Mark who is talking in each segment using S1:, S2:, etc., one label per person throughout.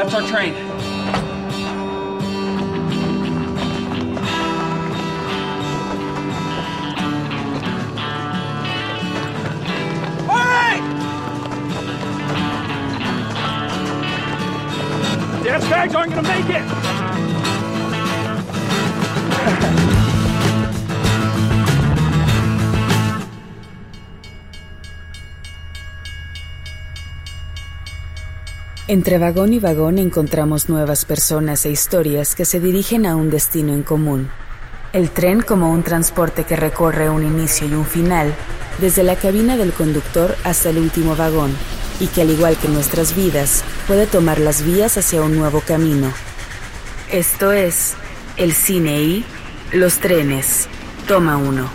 S1: That's our train. Hurry! These guys aren't gonna make it!
S2: Entre vagón y vagón encontramos nuevas personas e historias que se dirigen a un destino en común. El tren como un transporte que recorre un inicio y un final, desde la cabina del conductor hasta el último vagón, y que al igual que nuestras vidas, puede tomar las vías hacia un nuevo camino. Esto es el cine y los trenes. Toma uno.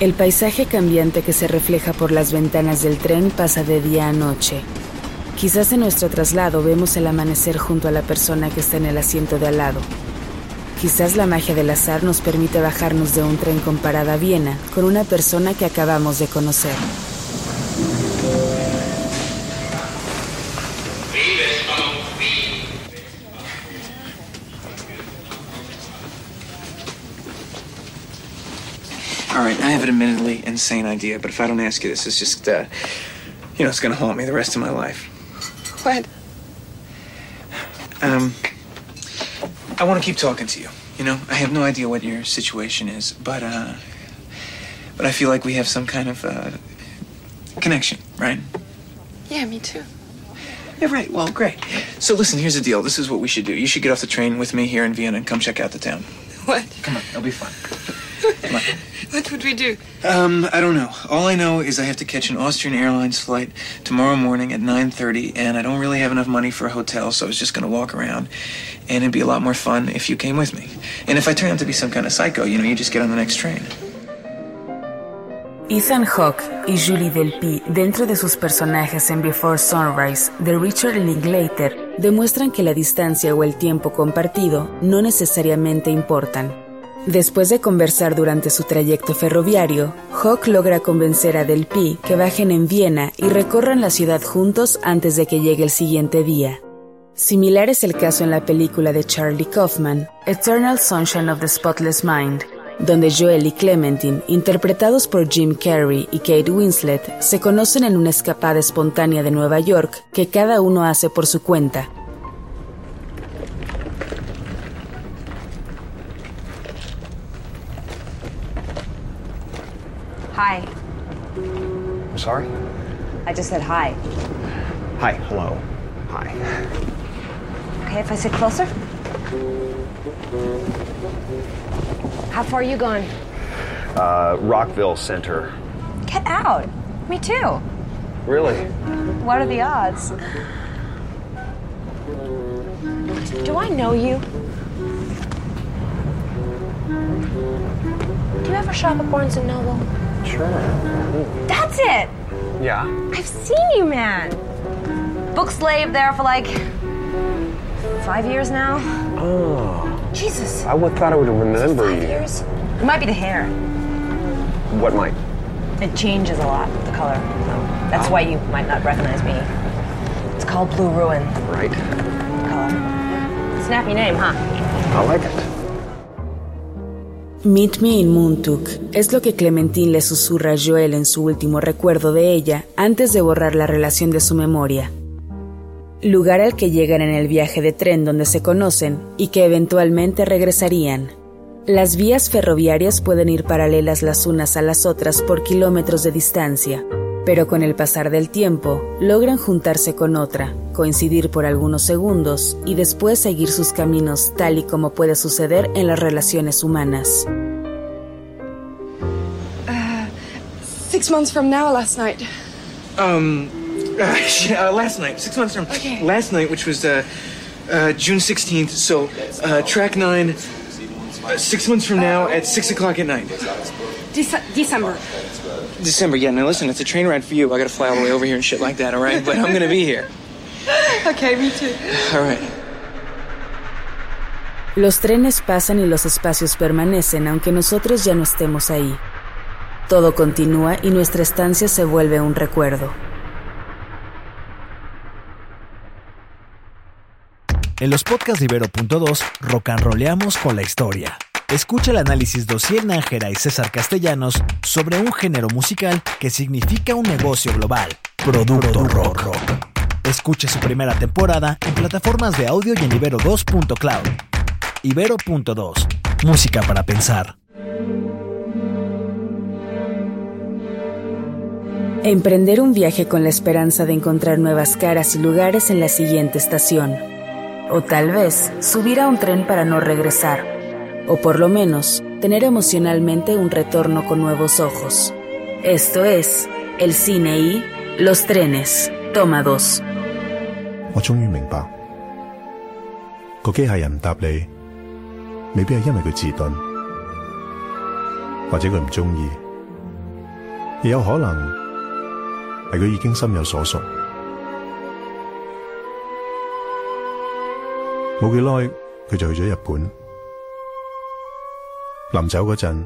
S2: El paisaje cambiante que se refleja por las ventanas del tren pasa de día a noche. Quizás en nuestro traslado vemos el amanecer junto a la persona que está en el asiento de al lado. Quizás la magia del azar nos permite bajarnos de un tren con parada a Viena con una persona que acabamos de conocer.
S3: All right, I have an admittedly insane idea, but if I don't ask you this, it's just, uh, you know, it's gonna haunt me the rest of my life.
S4: What?
S3: Um, I want to keep talking to you. You know, I have no idea what your situation is, but uh, but I feel like we have some kind of uh, connection, right?
S4: Yeah, me too.
S3: Yeah, right. Well, great. So listen, here's the deal. This is what we should do. You should get off the train with me here in Vienna and come check out the town.
S4: What?
S3: Come on, it'll be fun. Come on.
S4: What would we do?
S3: Um, I don't know. All I know is I have to catch an Austrian Airlines flight tomorrow morning at 9:30, and I don't really have enough money for a hotel, so I was just gonna walk around, and it'd be a lot more fun if you came with me. And if I turn out to be some kind of psycho, you know, you just get on the next train.
S2: Ethan Hawke y Julie Delpy, dentro de sus personajes en Before Sunrise de Richard Linklater, demuestran que la distancia o el tiempo compartido no necesariamente importan. Después de conversar durante su trayecto ferroviario, Hawke logra convencer a Delpy que bajen en Viena y recorran la ciudad juntos antes de que llegue el siguiente día. Similar es el caso en la película de Charlie Kaufman, Eternal Sunshine of the Spotless Mind, donde Joel y Clementine, interpretados por Jim Carrey y Kate Winslet, se conocen en una escapada espontánea de Nueva York que cada uno hace por su cuenta.
S5: Hi.
S6: I'm sorry?
S5: I just said hi.
S6: Hi, hello. Hi.
S5: Okay, if I sit closer? How far are you going?
S6: Uh, Rockville Center.
S5: Get out. Me too.
S6: Really?
S5: What are the odds? Do I know you? Do you ever shop at Barnes and Noble?
S6: Sure.
S5: That's it.
S6: Yeah?
S5: I've seen you, man. Book slave there for like five years now.
S6: Oh.
S5: Jesus.
S6: I would thought I would remember
S5: Five
S6: you.
S5: years? It might be the hair.
S6: What might?
S5: It changes a lot, the color. That's why you might not recognize me. It's called Blue Ruin
S6: Right.
S5: color. Snappy name, huh?
S6: I like it.
S2: Meet Me in Montauk es lo que Clementine le susurra a Joel en su último recuerdo de ella antes de borrar la relación de su memoria. Lugar al que llegan en el viaje de tren donde se conocen y que eventualmente regresarían. Las vías ferroviarias pueden ir paralelas las unas a las otras por kilómetros de distancia, pero con el pasar del tiempo logran juntarse con otra, coincidir por algunos segundos y después seguir sus caminos tal y como puede suceder en las relaciones humanas.
S4: Six months from now, last night.
S3: Um, uh, yeah, uh, last night, six months from
S4: Okay.
S3: last night, which was uh, uh, June 16th. So, uh, track nine, uh, six months from now at six o'clock at night.
S4: Dece- December.
S3: December, yeah. Now listen, it's a train ride for you. I gotta fly all the way over here and shit like that, all right? But I'm gonna be here.
S4: Okay, me too.
S3: All right.
S2: Los trenes pasan y los espacios permanecen aunque nosotros ya no estemos ahí. Todo continúa y nuestra estancia se vuelve un recuerdo.
S7: En los podcasts de Ibero.2 rock and rollamos con la historia. Escucha el análisis de Ociel Nájera y César Castellanos sobre un género musical que significa un negocio global, Producto Rock. Escuche su primera temporada en plataformas de audio y en ibero2.cloud. Ibero.2, música para pensar.
S2: Emprender un viaje con la esperanza de encontrar nuevas caras y lugares en la siguiente estación. O tal vez subir a un tren para no regresar. O por lo menos tener emocionalmente un retorno con nuevos ojos. Esto es el cine y los trenes. Toma 2.
S8: 我终于明白，个机械人唔答你，未必系因为佢自钝，或者佢唔中意，亦有可能 係佢已經心有所屬。冇幾耐，佢就去咗日本。臨走嗰陣，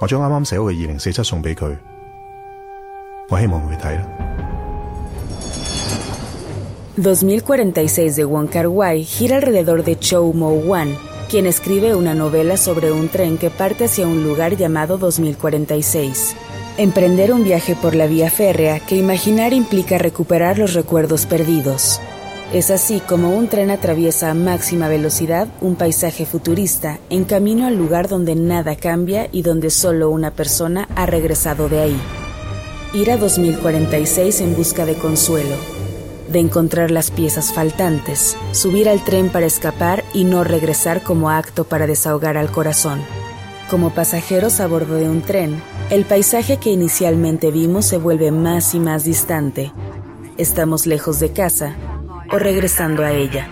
S8: 我將啱啱寫好嘅二零四七送俾佢，我希望佢睇啦。
S2: Emprender un viaje por la vía férrea que imaginar implica recuperar los recuerdos perdidos. Es así como un tren atraviesa a máxima velocidad un paisaje futurista en camino al lugar donde nada cambia y donde solo una persona ha regresado de ahí. Ir a 2046 en busca de consuelo, de encontrar las piezas faltantes, subir al tren para escapar y no regresar como acto para desahogar al corazón. Como pasajeros a bordo de un tren, el paisaje que inicialmente vimos se vuelve más y más distante. Estamos lejos de casa o regresando a ella.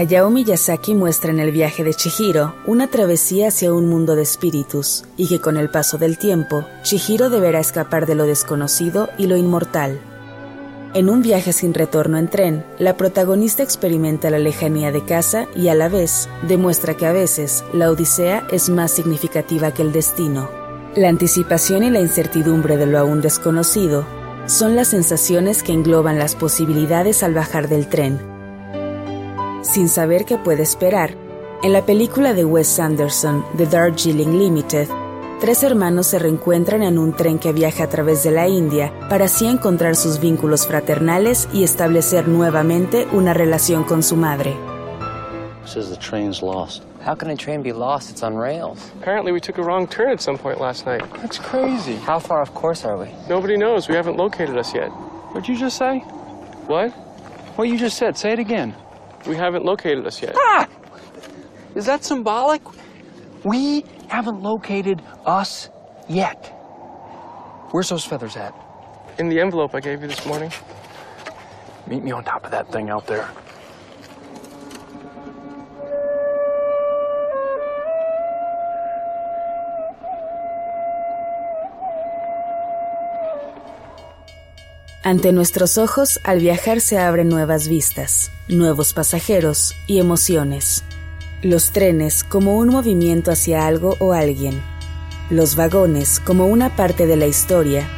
S2: Hayao Miyazaki muestra en el viaje de Chihiro una travesía hacia un mundo de espíritus y que con el paso del tiempo, Chihiro deberá escapar de lo desconocido y lo inmortal. En un viaje sin retorno en tren, la protagonista experimenta la lejanía de casa y a la vez demuestra que a veces la odisea es más significativa que el destino. La anticipación y la incertidumbre de lo aún desconocido son las sensaciones que engloban las posibilidades al bajar del tren sin saber qué puede esperar. En la película de Wes Anderson, The Darjeeling Limited, tres hermanos se reencuentran en un tren que viaja a través de la India para así encontrar sus vínculos fraternales y establecer nuevamente una relación con su madre.
S9: Says the train's lost.
S10: How can a train be lost? It's on rails.
S1: Apparently, we took a wrong turn at some point last night.
S10: That's crazy. How far off course are we?
S1: Nobody knows. We haven't located us yet.
S9: What'd you just say?
S1: What?
S9: What you just said. Say it again.
S1: We haven't located us yet.
S9: Ah! Is that symbolic? We haven't located us yet. Where's those feathers at?
S1: In the envelope I gave you this morning.
S9: Meet me on top of that thing out there.
S2: Ante nuestros ojos, al viajar se abren nuevas vistas, nuevos pasajeros y emociones. Los trenes como un movimiento hacia algo o alguien. Los vagones como una parte de la historia.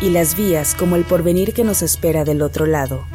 S2: Y las vías como el porvenir que nos espera del otro lado.